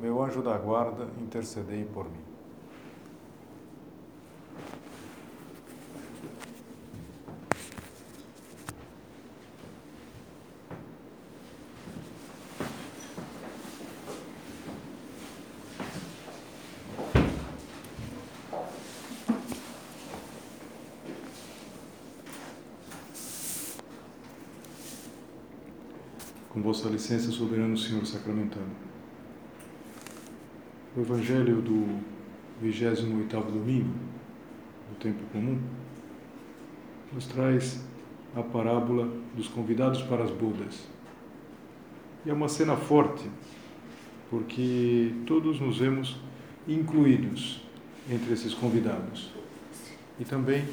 meu anjo da guarda, intercedei por mim. Com vossa licença, soberano Senhor sacramentado o Evangelho do 28º domingo do tempo comum nos traz a parábola dos convidados para as bodas. E é uma cena forte, porque todos nos vemos incluídos entre esses convidados. E também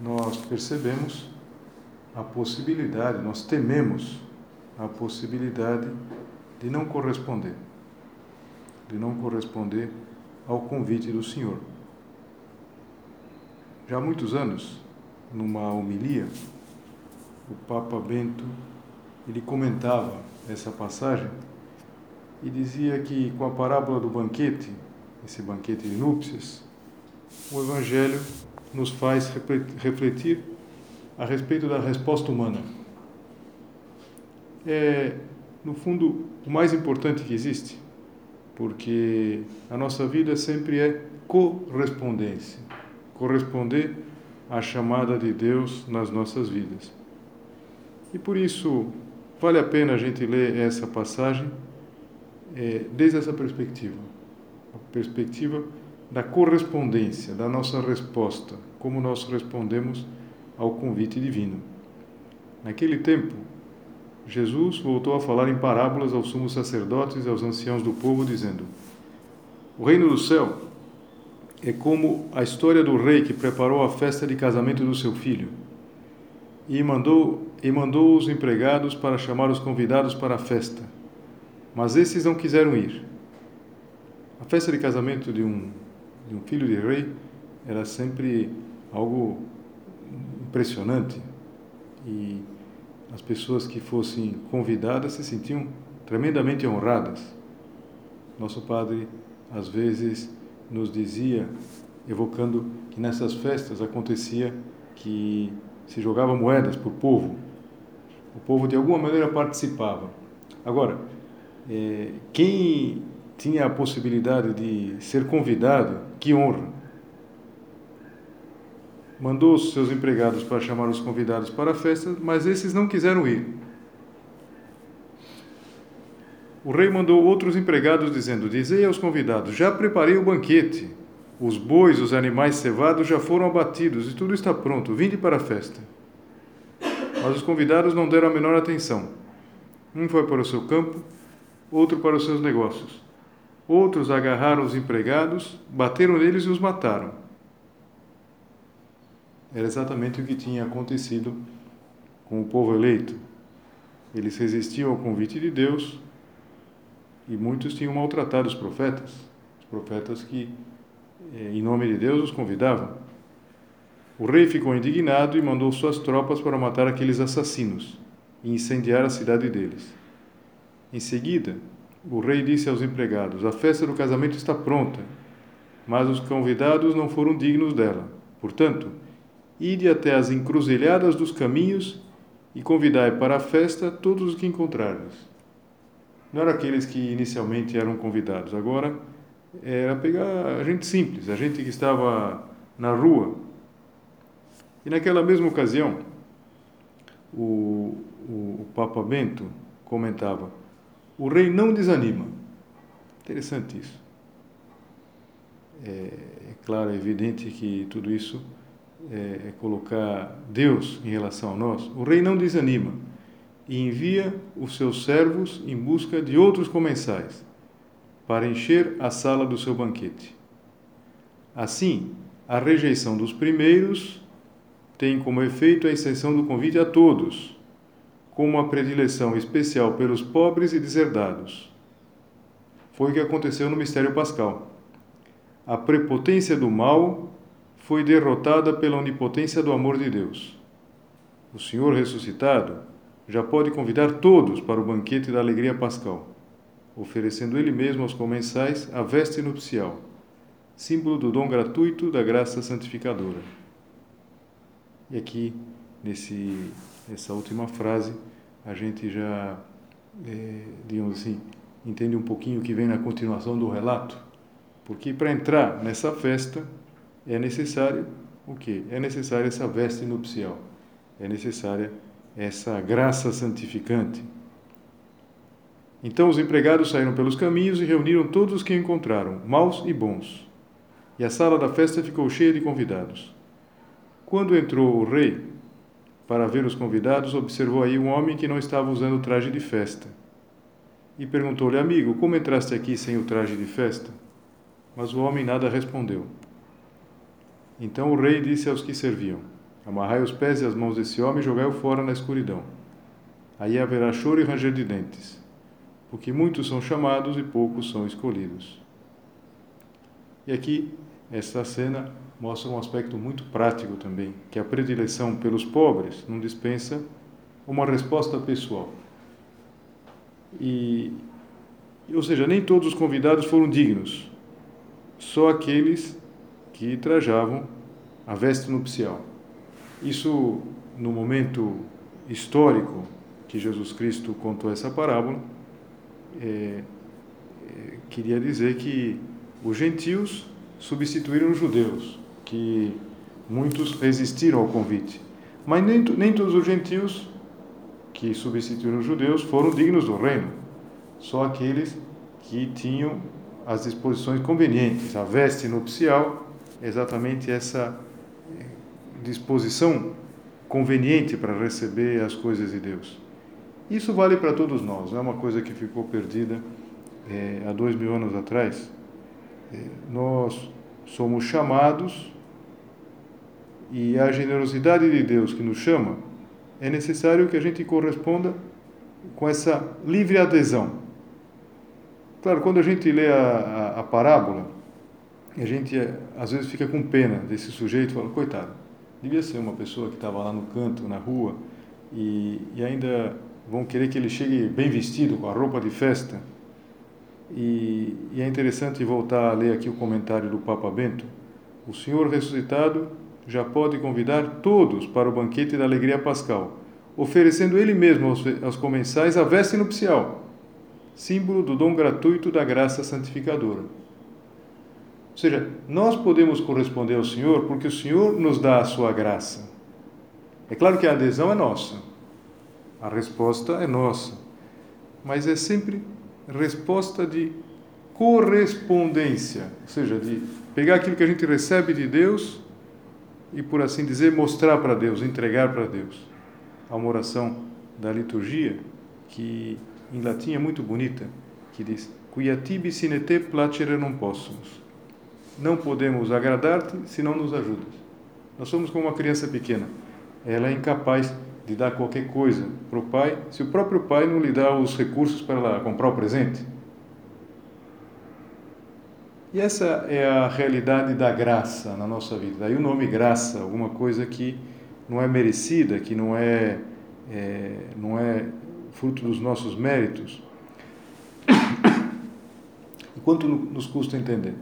nós percebemos a possibilidade, nós tememos a possibilidade de não corresponder de não corresponder ao convite do Senhor. Já há muitos anos, numa homilia, o Papa Bento ele comentava essa passagem e dizia que com a parábola do banquete, esse banquete de núpcias, o Evangelho nos faz refletir a respeito da resposta humana. É, no fundo, o mais importante que existe porque a nossa vida sempre é correspondência corresponder à chamada de Deus nas nossas vidas. E por isso vale a pena a gente ler essa passagem é, desde essa perspectiva a perspectiva da correspondência, da nossa resposta, como nós respondemos ao convite divino. Naquele tempo, Jesus voltou a falar em parábolas aos sumos sacerdotes e aos anciãos do povo, dizendo: O reino do céu é como a história do rei que preparou a festa de casamento do seu filho e mandou e mandou os empregados para chamar os convidados para a festa. Mas esses não quiseram ir. A festa de casamento de um de um filho de rei era sempre algo impressionante e as pessoas que fossem convidadas se sentiam tremendamente honradas. Nosso padre, às vezes, nos dizia, evocando que nessas festas acontecia que se jogava moedas para o povo. O povo, de alguma maneira, participava. Agora, é, quem tinha a possibilidade de ser convidado, que honra! Mandou os seus empregados para chamar os convidados para a festa, mas esses não quiseram ir. O rei mandou outros empregados, dizendo: Dizei aos convidados: Já preparei o banquete. Os bois, os animais cevados já foram abatidos e tudo está pronto. Vinde para a festa. Mas os convidados não deram a menor atenção. Um foi para o seu campo, outro para os seus negócios. Outros agarraram os empregados, bateram neles e os mataram. Era exatamente o que tinha acontecido com o povo eleito. Eles resistiam ao convite de Deus e muitos tinham maltratado os profetas, os profetas que, eh, em nome de Deus, os convidavam. O rei ficou indignado e mandou suas tropas para matar aqueles assassinos e incendiar a cidade deles. Em seguida, o rei disse aos empregados: A festa do casamento está pronta, mas os convidados não foram dignos dela. Portanto, Ide até as encruzilhadas dos caminhos e convidai para a festa todos os que encontrardes. Não eram aqueles que inicialmente eram convidados, agora era pegar a gente simples, a gente que estava na rua. E naquela mesma ocasião, o, o, o Papa Bento comentava: o rei não desanima. Interessante isso. É, é claro, é evidente que tudo isso é, é, colocar Deus em relação a nós, o rei não desanima e envia os seus servos em busca de outros comensais. para encher a sala do seu banquete. Assim, a rejeição dos primeiros tem como efeito a extensão do convite a todos, com uma predileção especial pelos pobres e deserdados. Foi o que aconteceu no mistério pascal. A prepotência do mal foi derrotada pela onipotência do amor de Deus. O Senhor ressuscitado já pode convidar todos para o banquete da alegria pascal, oferecendo Ele mesmo aos comensais a veste nupcial, símbolo do dom gratuito da graça santificadora. E aqui, nesse, nessa última frase, a gente já, é, digamos assim, entende um pouquinho o que vem na continuação do relato, porque para entrar nessa festa, é necessário o quê? É necessária essa veste nupcial. É necessária essa graça santificante. Então os empregados saíram pelos caminhos e reuniram todos os que encontraram, maus e bons. E a sala da festa ficou cheia de convidados. Quando entrou o rei para ver os convidados, observou aí um homem que não estava usando o traje de festa. E perguntou-lhe, amigo, como entraste aqui sem o traje de festa? Mas o homem nada respondeu. Então o rei disse aos que serviam: Amarrai os pés e as mãos desse homem e jogai-o fora na escuridão. Aí haverá choro e ranger de dentes, porque muitos são chamados e poucos são escolhidos. E aqui, esta cena mostra um aspecto muito prático também, que a predileção pelos pobres não dispensa uma resposta pessoal. E, ou seja, nem todos os convidados foram dignos, só aqueles que trajavam a veste nupcial. Isso, no momento histórico que Jesus Cristo contou essa parábola, é, é, queria dizer que os gentios substituíram os judeus, que muitos resistiram ao convite. Mas nem, nem todos os gentios que substituíram os judeus foram dignos do reino, só aqueles que tinham as disposições convenientes, a veste nupcial exatamente essa eh, disposição conveniente para receber as coisas de Deus. Isso vale para todos nós, não é uma coisa que ficou perdida é, há dois mil anos atrás. É, nós somos chamados e a generosidade de Deus que nos chama é necessário que a gente corresponda com essa livre adesão. Claro, quando a gente lê a, a, a parábola, e a gente, às vezes, fica com pena desse sujeito, fala, coitado, devia ser uma pessoa que estava lá no canto, na rua, e, e ainda vão querer que ele chegue bem vestido, com a roupa de festa. E, e, é interessante voltar a ler aqui o comentário do Papa Bento. O Senhor ressuscitado já pode convidar todos para o banquete da alegria pascal, oferecendo Ele mesmo aos, aos comensais a veste nupcial, símbolo do dom gratuito da graça santificadora. Ou seja, nós podemos corresponder ao Senhor porque o Senhor nos dá a sua graça. É claro que a adesão é nossa, a resposta é nossa, mas é sempre resposta de correspondência, ou seja, de pegar aquilo que a gente recebe de Deus e, por assim dizer, mostrar para Deus, entregar para Deus. Há uma oração da liturgia que em latim é muito bonita, que diz: Quia tibi sine te placere non possumus não podemos agradar-te se não nos ajudas. Nós somos como uma criança pequena. Ela é incapaz de dar qualquer coisa para o pai se o próprio pai não lhe dá os recursos para ela comprar o presente. E essa é a realidade da graça na nossa vida. Daí o nome graça, alguma coisa que não é merecida, que não é, é não é fruto dos nossos méritos. E quanto nos custa entender?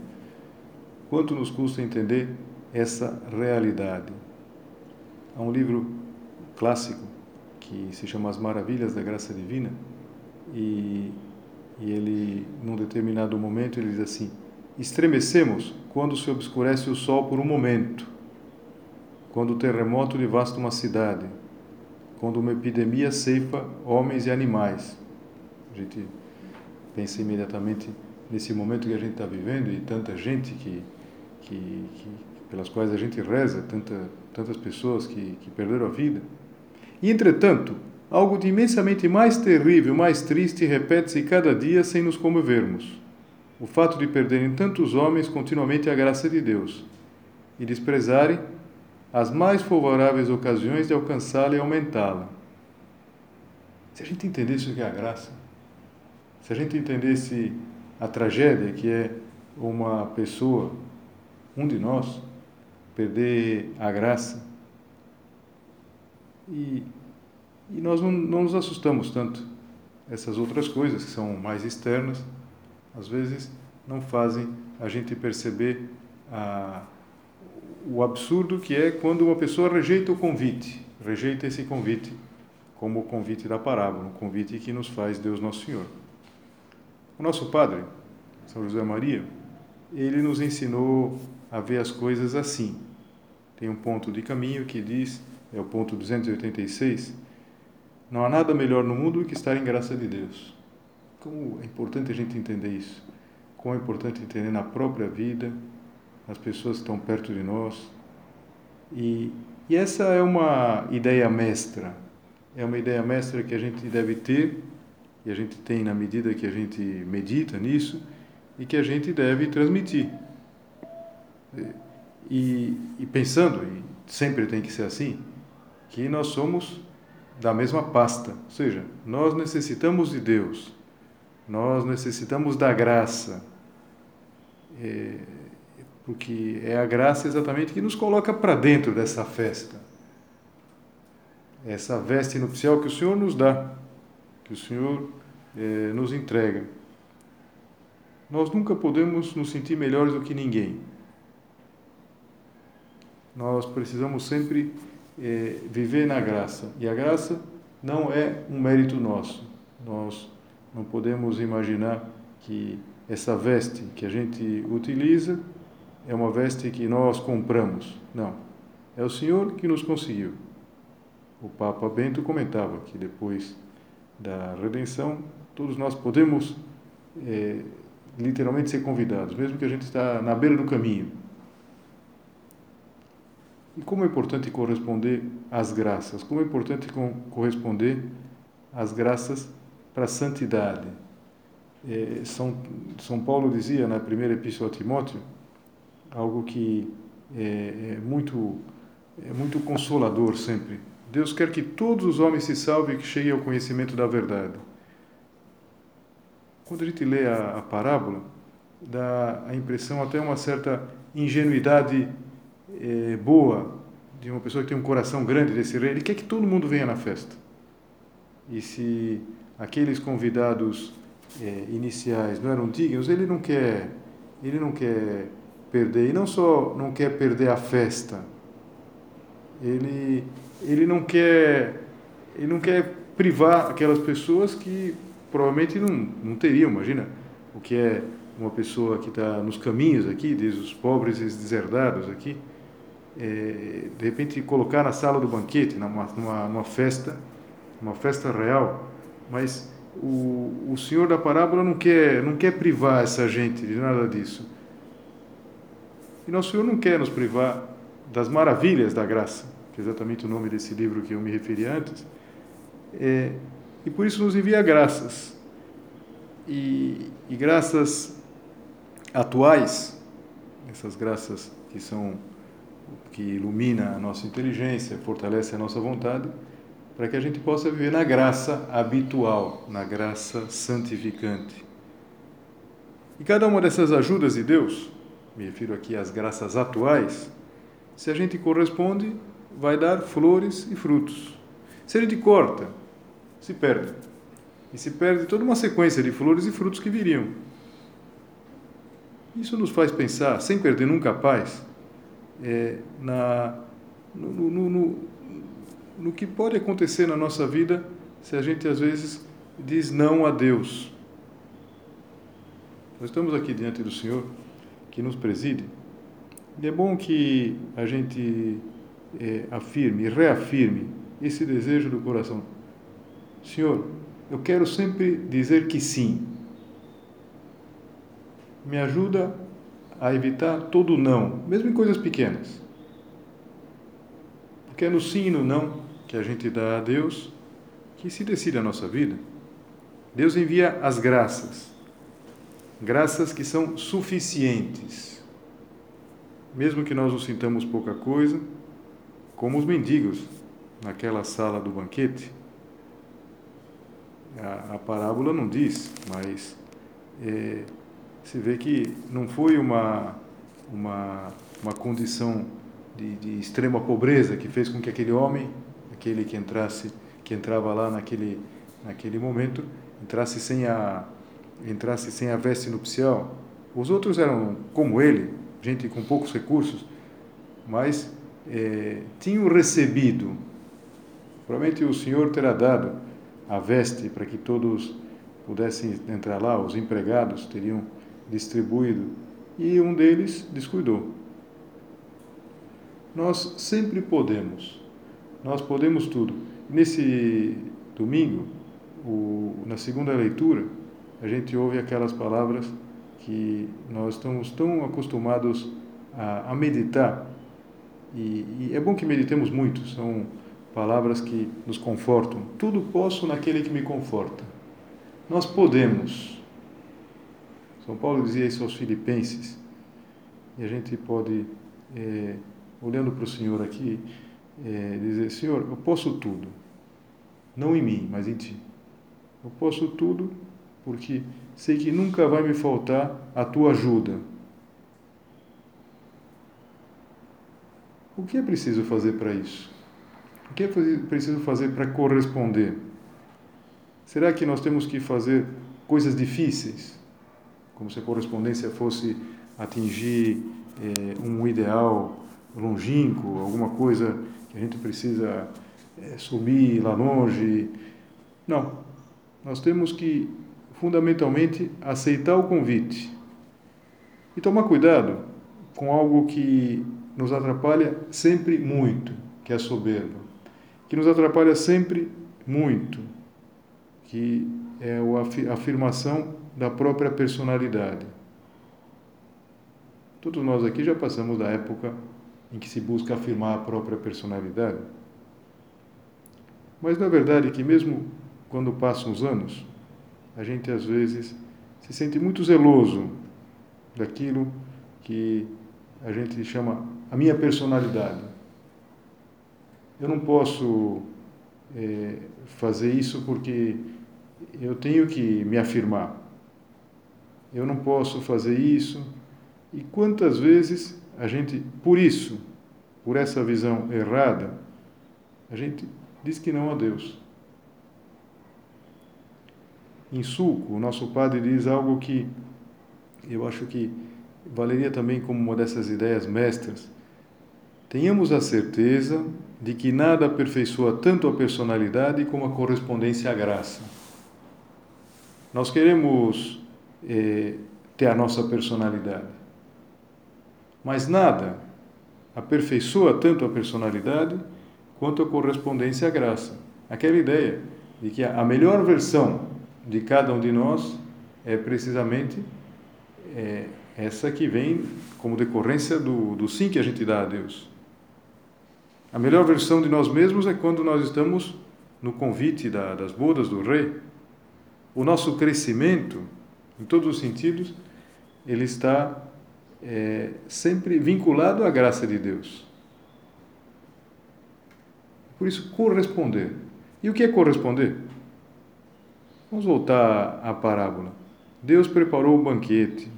Quanto nos custa entender essa realidade? Há um livro clássico que se chama As Maravilhas da Graça Divina e, e ele, num determinado momento, ele diz assim: Estremecemos quando se obscurece o sol por um momento, quando o terremoto devasta uma cidade, quando uma epidemia ceifa homens e animais. A gente pensa imediatamente nesse momento que a gente está vivendo e tanta gente que que, que, pelas quais a gente reza, tanta, tantas pessoas que, que perderam a vida. E, entretanto, algo de imensamente mais terrível, mais triste, repete-se cada dia sem nos comovermos. o fato de perderem tantos homens continuamente a graça de Deus e desprezarem as mais favoráveis ocasiões de alcançá-la e aumentá-la. Se a gente entendesse o que é a graça, se a gente entendesse a tragédia que é uma pessoa, um de nós, perder a graça, e, e nós não, não nos assustamos tanto. Essas outras coisas que são mais externas, às vezes não fazem a gente perceber a, o absurdo que é quando uma pessoa rejeita o convite, rejeita esse convite, como o convite da parábola, o convite que nos faz Deus Nosso Senhor. O nosso Padre, São José Maria, ele nos ensinou a ver as coisas assim. Tem um ponto de caminho que diz, é o ponto 286, não há nada melhor no mundo que estar em graça de Deus. Como é importante a gente entender isso. Como é importante entender na própria vida, as pessoas que estão perto de nós. E, e essa é uma ideia mestra. É uma ideia mestra que a gente deve ter, e a gente tem na medida que a gente medita nisso, e que a gente deve transmitir. E, e pensando, e sempre tem que ser assim, que nós somos da mesma pasta, ou seja, nós necessitamos de Deus, nós necessitamos da graça, é, porque é a graça exatamente que nos coloca para dentro dessa festa, essa veste nupcial que o Senhor nos dá, que o Senhor é, nos entrega. Nós nunca podemos nos sentir melhores do que ninguém. Nós precisamos sempre é, viver na graça. E a graça não é um mérito nosso. Nós não podemos imaginar que essa veste que a gente utiliza é uma veste que nós compramos. Não. É o Senhor que nos conseguiu. O Papa Bento comentava que depois da redenção, todos nós podemos é, literalmente ser convidados, mesmo que a gente está na beira do caminho e como é importante corresponder às graças, como é importante corresponder às graças para a santidade. É, São, São Paulo dizia na primeira epístola a Timóteo algo que é, é, muito, é muito consolador sempre. Deus quer que todos os homens se salvem e que cheguem ao conhecimento da verdade. Quando a gente lê a, a parábola, dá a impressão até uma certa ingenuidade é, boa, de uma pessoa que tem um coração grande desse rei, ele quer que todo mundo venha na festa. E se aqueles convidados é, iniciais não eram dignos, ele não quer, ele não quer perder. E não só não quer perder a festa, ele, ele não quer, ele não quer privar aquelas pessoas que provavelmente não, não teriam, imagina o que é uma pessoa que está nos caminhos aqui, diz os pobres e os deserdados aqui, é, de repente colocar na sala do banquete, numa, numa, numa festa, uma festa real, mas o, o Senhor da parábola não quer, não quer privar essa gente de nada disso. E nosso Senhor não quer nos privar das maravilhas da graça, que é exatamente o nome desse livro que eu me referi antes, é, e por isso nos envia graças. E, e graças atuais, essas graças que são que ilumina a nossa inteligência, fortalece a nossa vontade, para que a gente possa viver na graça habitual, na graça santificante. E cada uma dessas ajudas de Deus, me refiro aqui às graças atuais, se a gente corresponde, vai dar flores e frutos. Se a gente corta, se perde. E se perde toda uma sequência de flores e frutos que viriam. Isso nos faz pensar, sem perder nunca a paz, é, na, no, no, no, no que pode acontecer na nossa vida se a gente às vezes diz não a Deus. Nós estamos aqui diante do Senhor que nos preside e é bom que a gente é, afirme, reafirme esse desejo do coração. Senhor, eu quero sempre dizer que sim. Me ajuda a evitar todo não, mesmo em coisas pequenas. Porque é no sim e no não que a gente dá a Deus que se decide a nossa vida. Deus envia as graças. graças que são suficientes. Mesmo que nós nos sintamos pouca coisa, como os mendigos naquela sala do banquete, a, a parábola não diz, mas é, se vê que não foi uma, uma, uma condição de, de extrema pobreza que fez com que aquele homem, aquele que entrasse, que entrava lá naquele, naquele momento, entrasse sem a entrasse sem a veste nupcial. Os outros eram como ele, gente com poucos recursos, mas é, tinham recebido. Provavelmente o Senhor terá dado a veste para que todos pudessem entrar lá, os empregados teriam distribuído, e um deles descuidou. Nós sempre podemos, nós podemos tudo. Nesse domingo, o, na segunda leitura, a gente ouve aquelas palavras que nós estamos tão acostumados a, a meditar, e, e é bom que meditemos muito, são palavras que nos confortam. Tudo posso naquele que me conforta. Nós podemos. São Paulo dizia isso aos Filipenses, e a gente pode, é, olhando para o Senhor aqui, é, dizer: Senhor, eu posso tudo, não em mim, mas em Ti. Eu posso tudo porque sei que nunca vai me faltar a Tua ajuda. O que é preciso fazer para isso? O que é preciso fazer para corresponder? Será que nós temos que fazer coisas difíceis? Como se a correspondência fosse atingir eh, um ideal longínquo, alguma coisa que a gente precisa eh, subir lá longe. Não. Nós temos que, fundamentalmente, aceitar o convite e tomar cuidado com algo que nos atrapalha sempre muito, que é a soberba que nos atrapalha sempre muito, que é a afirmação da própria personalidade. Todos nós aqui já passamos da época em que se busca afirmar a própria personalidade. Mas na verdade que mesmo quando passam os anos, a gente às vezes se sente muito zeloso daquilo que a gente chama a minha personalidade. Eu não posso é, fazer isso porque eu tenho que me afirmar. Eu não posso fazer isso. E quantas vezes a gente, por isso, por essa visão errada, a gente diz que não a Deus. Em Suco, o nosso padre diz algo que eu acho que valeria também como uma dessas ideias mestras. Tenhamos a certeza de que nada aperfeiçoa tanto a personalidade como a correspondência à graça. Nós queremos eh, ter a nossa personalidade, mas nada aperfeiçoa tanto a personalidade quanto a correspondência à graça. Aquela ideia de que a melhor versão de cada um de nós é precisamente é, essa que vem como decorrência do, do sim que a gente dá a Deus. A melhor versão de nós mesmos é quando nós estamos no convite da, das bodas do rei. O nosso crescimento, em todos os sentidos, ele está é, sempre vinculado à graça de Deus. Por isso, corresponder. E o que é corresponder? Vamos voltar à parábola. Deus preparou o banquete.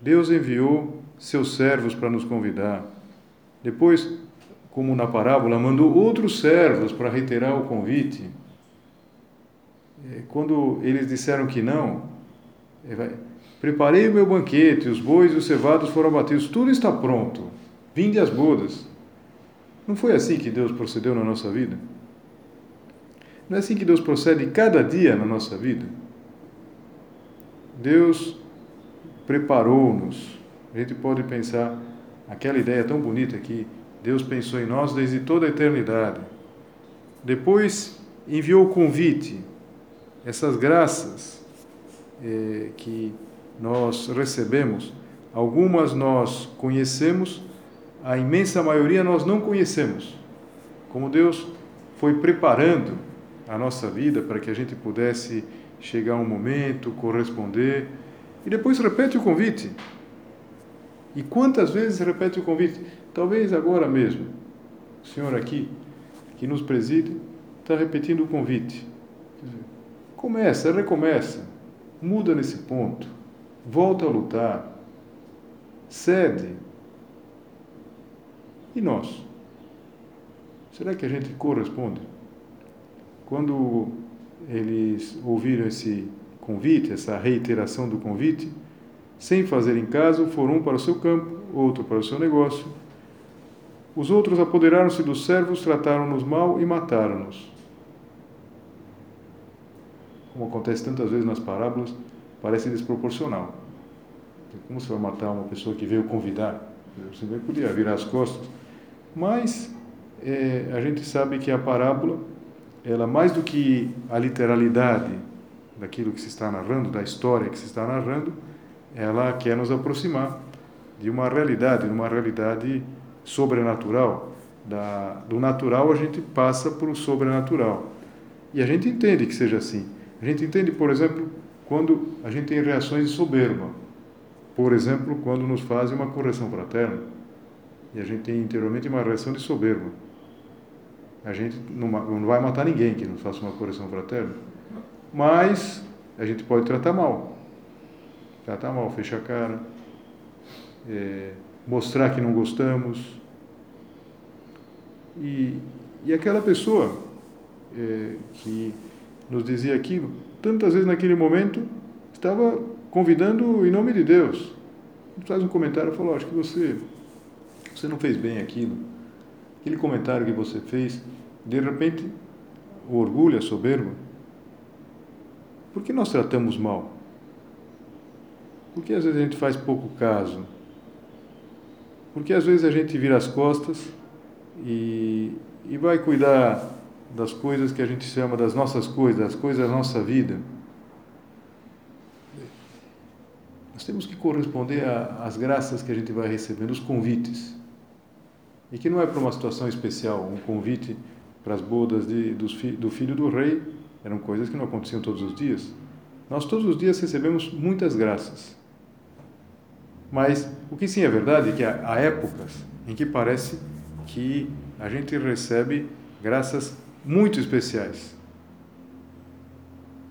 Deus enviou seus servos para nos convidar. Depois, como na parábola, mandou outros servos para reiterar o convite. Quando eles disseram que não, preparei o meu banquete, os bois e os cevados foram abatidos, tudo está pronto, vinde as bodas. Não foi assim que Deus procedeu na nossa vida? Não é assim que Deus procede cada dia na nossa vida? Deus preparou-nos. A gente pode pensar aquela ideia tão bonita que Deus pensou em nós desde toda a eternidade. Depois enviou o convite, essas graças eh, que nós recebemos, algumas nós conhecemos, a imensa maioria nós não conhecemos. Como Deus foi preparando a nossa vida para que a gente pudesse chegar um momento, corresponder. E depois repete o convite. E quantas vezes repete o convite? Talvez agora mesmo, o senhor aqui, que nos preside, está repetindo o convite. Começa, recomeça, muda nesse ponto, volta a lutar, cede. E nós? Será que a gente corresponde? Quando eles ouviram esse convite, essa reiteração do convite, sem fazerem caso, foram um para o seu campo, outro para o seu negócio. Os outros apoderaram-se dos servos, trataram-nos mal e mataram-nos. Como acontece tantas vezes nas parábolas, parece desproporcional. Como você vai matar uma pessoa que veio convidar? Você podia virar as costas. Mas é, a gente sabe que a parábola, ela mais do que a literalidade daquilo que se está narrando, da história que se está narrando, ela quer nos aproximar de uma realidade, de uma realidade sobrenatural. Da, do natural a gente passa para o sobrenatural. E a gente entende que seja assim. A gente entende, por exemplo, quando a gente tem reações de soberba. Por exemplo, quando nos fazem uma correção fraterna. E a gente tem interiormente uma reação de soberba. A gente não, não vai matar ninguém que nos faça uma correção fraterna. Mas a gente pode tratar mal. Tratar mal, fechar a cara, é, mostrar que não gostamos. E, e aquela pessoa é, que nos dizia aquilo, tantas vezes naquele momento estava convidando em nome de Deus. Faz um comentário e falou: Acho que você, você não fez bem aquilo. Aquele comentário que você fez, de repente, o orgulho, a soberba. Por que nós tratamos mal? Por que às vezes a gente faz pouco caso? Porque às vezes a gente vira as costas e, e vai cuidar das coisas que a gente chama das nossas coisas, das coisas da nossa vida. Nós temos que corresponder às graças que a gente vai recebendo, os convites. E que não é para uma situação especial, um convite para as bodas de, do filho do rei, eram coisas que não aconteciam todos os dias. Nós todos os dias recebemos muitas graças. Mas o que sim é verdade é que há épocas em que parece que a gente recebe graças muito especiais.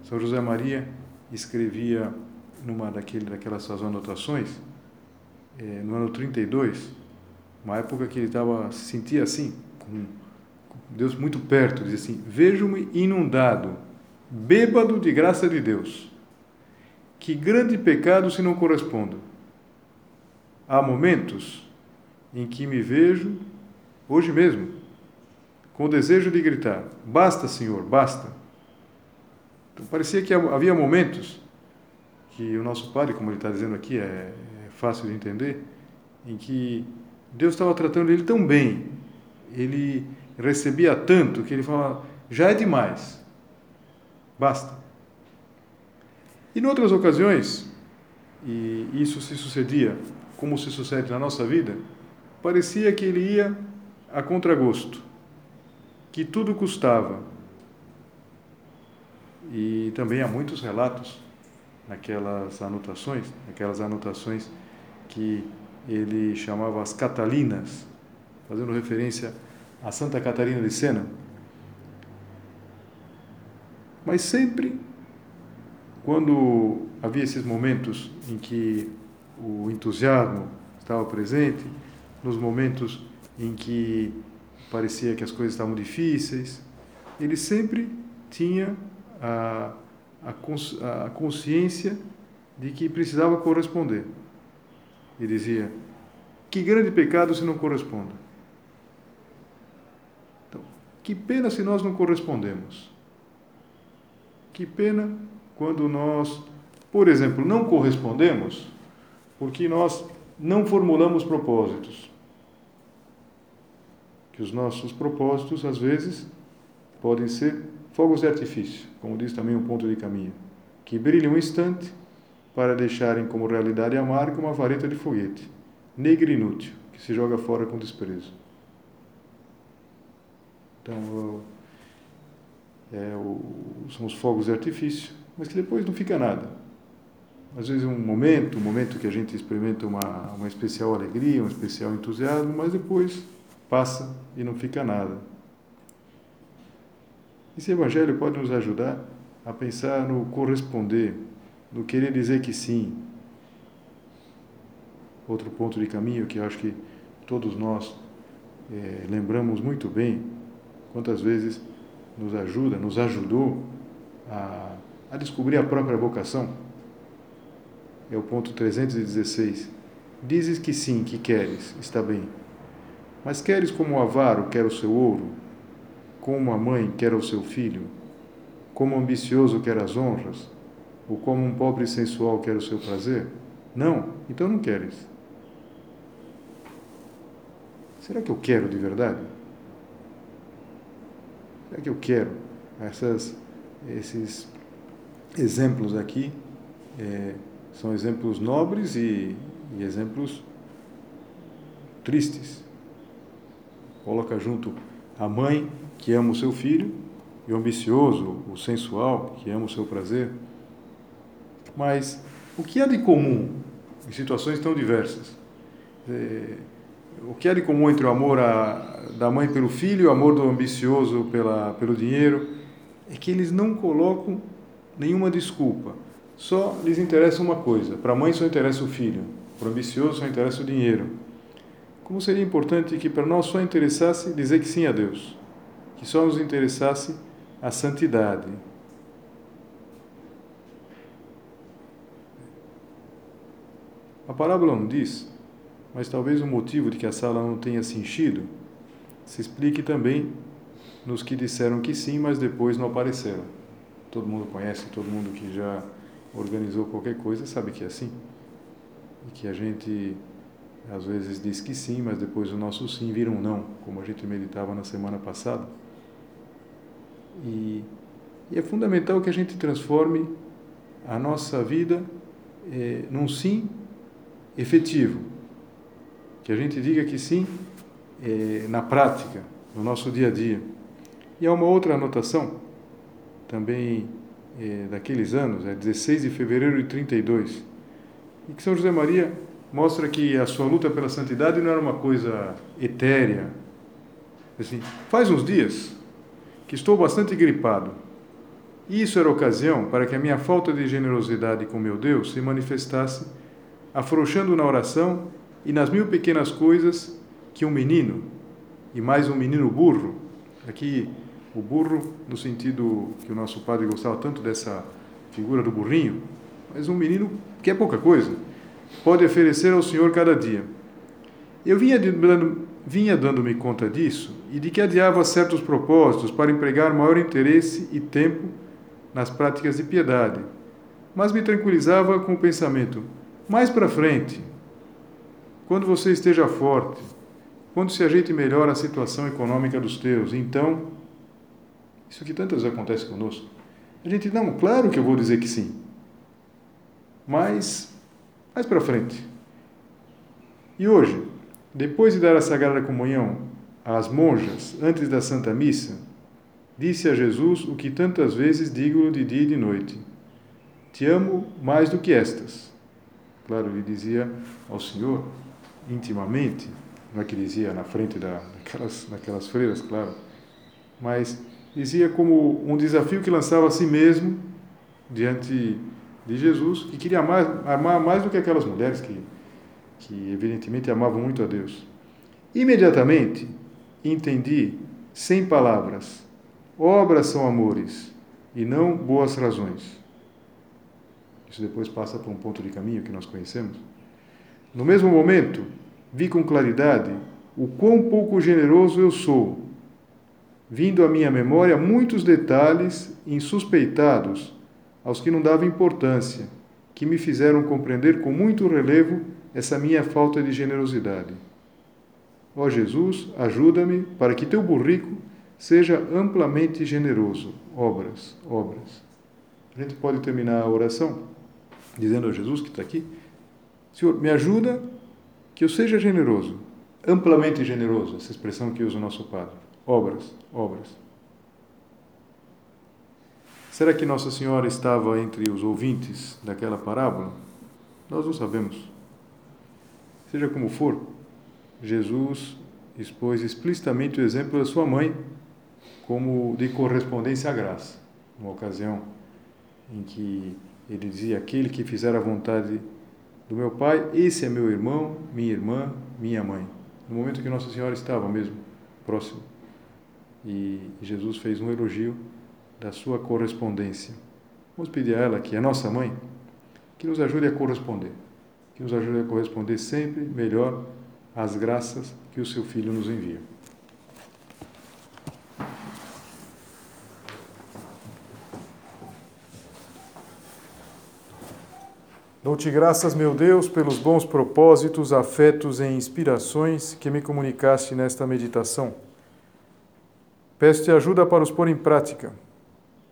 São José Maria escrevia numa daquele, daquelas suas anotações, eh, no ano 32, uma época que ele estava se sentia assim, com Deus muito perto, diz assim: Vejo-me inundado, bêbado de graça de Deus. Que grande pecado se não correspondo. Há momentos em que me vejo, hoje mesmo, com o desejo de gritar: Basta, Senhor, basta. Então, parecia que havia momentos que o nosso Padre, como ele está dizendo aqui, é, é fácil de entender, em que Deus estava tratando ele tão bem, ele recebia tanto que ele falava: já é demais, basta. E em outras ocasiões, e isso se sucedia como se sucede na nossa vida, parecia que ele ia a contragosto que tudo custava. E também há muitos relatos naquelas anotações, naquelas anotações que ele chamava as Catalinas, fazendo referência a Santa Catarina de Sena. Mas sempre, quando havia esses momentos em que o entusiasmo estava presente, nos momentos em que parecia que as coisas estavam difíceis, ele sempre tinha a, a, a consciência de que precisava corresponder. E dizia: Que grande pecado se não corresponda. Então, que pena se nós não correspondemos. Que pena quando nós, por exemplo, não correspondemos porque nós não formulamos propósitos que os nossos propósitos, às vezes, podem ser fogos de artifício, como diz também um ponto de caminho, que brilham um instante para deixarem como realidade amarga uma vareta de foguete, negra e inútil, que se joga fora com desprezo. Então, é, o, são os fogos de artifício, mas que depois não fica nada. às vezes um momento, um momento que a gente experimenta uma, uma especial alegria, um especial entusiasmo, mas depois passa e não fica nada. Esse Evangelho pode nos ajudar a pensar no corresponder, no querer dizer que sim. Outro ponto de caminho que acho que todos nós é, lembramos muito bem, quantas vezes nos ajuda, nos ajudou a, a descobrir a própria vocação. É o ponto 316. Dizes que sim, que queres, está bem. Mas queres como o avaro quer o seu ouro, como a mãe quer o seu filho, como o ambicioso quer as honras, ou como um pobre sensual quer o seu prazer? Não, então não queres. Será que eu quero de verdade? Será que eu quero? Essas, esses exemplos aqui é, são exemplos nobres e, e exemplos tristes. Coloca junto a mãe que ama o seu filho e o ambicioso, o sensual, que ama o seu prazer. Mas o que há de comum em situações tão diversas? É, o que há de comum entre o amor a, da mãe pelo filho e o amor do ambicioso pela, pelo dinheiro é que eles não colocam nenhuma desculpa. Só lhes interessa uma coisa. Para a mãe só interessa o filho, para o ambicioso só interessa o dinheiro. Como seria importante que para nós só interessasse dizer que sim a Deus, que só nos interessasse a santidade. A parábola não diz mas talvez o motivo de que a sala não tenha se enchido se explique também nos que disseram que sim, mas depois não apareceram. Todo mundo conhece, todo mundo que já organizou qualquer coisa sabe que é assim. E que a gente às vezes diz que sim, mas depois o nosso sim vira um não, como a gente meditava na semana passada. E, e é fundamental que a gente transforme a nossa vida eh, num sim efetivo que a gente diga que sim é, na prática, no nosso dia a dia. E há uma outra anotação, também é, daqueles anos, é 16 de fevereiro de 32, e que São José Maria mostra que a sua luta pela santidade não era uma coisa etérea. Assim, faz uns dias que estou bastante gripado. E isso era ocasião para que a minha falta de generosidade com meu Deus se manifestasse afrouxando na oração e nas mil pequenas coisas que um menino, e mais um menino burro, aqui o burro no sentido que o nosso padre gostava tanto dessa figura do burrinho, mas um menino que é pouca coisa, pode oferecer ao Senhor cada dia. Eu vinha dando, vinha dando-me conta disso e de que adiava certos propósitos para empregar maior interesse e tempo nas práticas de piedade, mas me tranquilizava com o pensamento: mais para frente, quando você esteja forte, quando se ajeite melhor a situação econômica dos teus, então, isso que tantas vezes acontece conosco, a gente, não, claro que eu vou dizer que sim, mas mais para frente. E hoje, depois de dar a Sagrada Comunhão às monjas antes da Santa Missa, disse a Jesus o que tantas vezes digo de dia e de noite: Te amo mais do que estas. Claro, ele dizia ao Senhor, intimamente, não é que dizia na frente da, daquelas, daquelas freiras, claro, mas dizia como um desafio que lançava a si mesmo diante de Jesus, que queria amar, amar mais do que aquelas mulheres que, que evidentemente amavam muito a Deus. Imediatamente entendi, sem palavras, obras são amores e não boas razões. Isso depois passa para um ponto de caminho que nós conhecemos. No mesmo momento, vi com claridade o quão pouco generoso eu sou, vindo à minha memória muitos detalhes insuspeitados aos que não dava importância, que me fizeram compreender com muito relevo essa minha falta de generosidade. Ó Jesus, ajuda-me para que teu burrico seja amplamente generoso. Obras, obras. A gente pode terminar a oração dizendo a Jesus que está aqui. Senhor, me ajuda que eu seja generoso, amplamente generoso, essa expressão que usa o nosso Padre. Obras, obras. Será que Nossa Senhora estava entre os ouvintes daquela parábola? Nós não sabemos. Seja como for, Jesus expôs explicitamente o exemplo da sua mãe como de correspondência à graça. Uma ocasião em que ele dizia: Aquele que fizer a vontade do meu pai, esse é meu irmão, minha irmã, minha mãe. No momento que Nossa Senhora estava mesmo próximo. E Jesus fez um elogio da sua correspondência. Vamos pedir a ela, que é nossa mãe, que nos ajude a corresponder, que nos ajude a corresponder sempre melhor às graças que o seu Filho nos envia. Dou-te graças, meu Deus, pelos bons propósitos, afetos e inspirações que me comunicaste nesta meditação. Peço-te ajuda para os pôr em prática.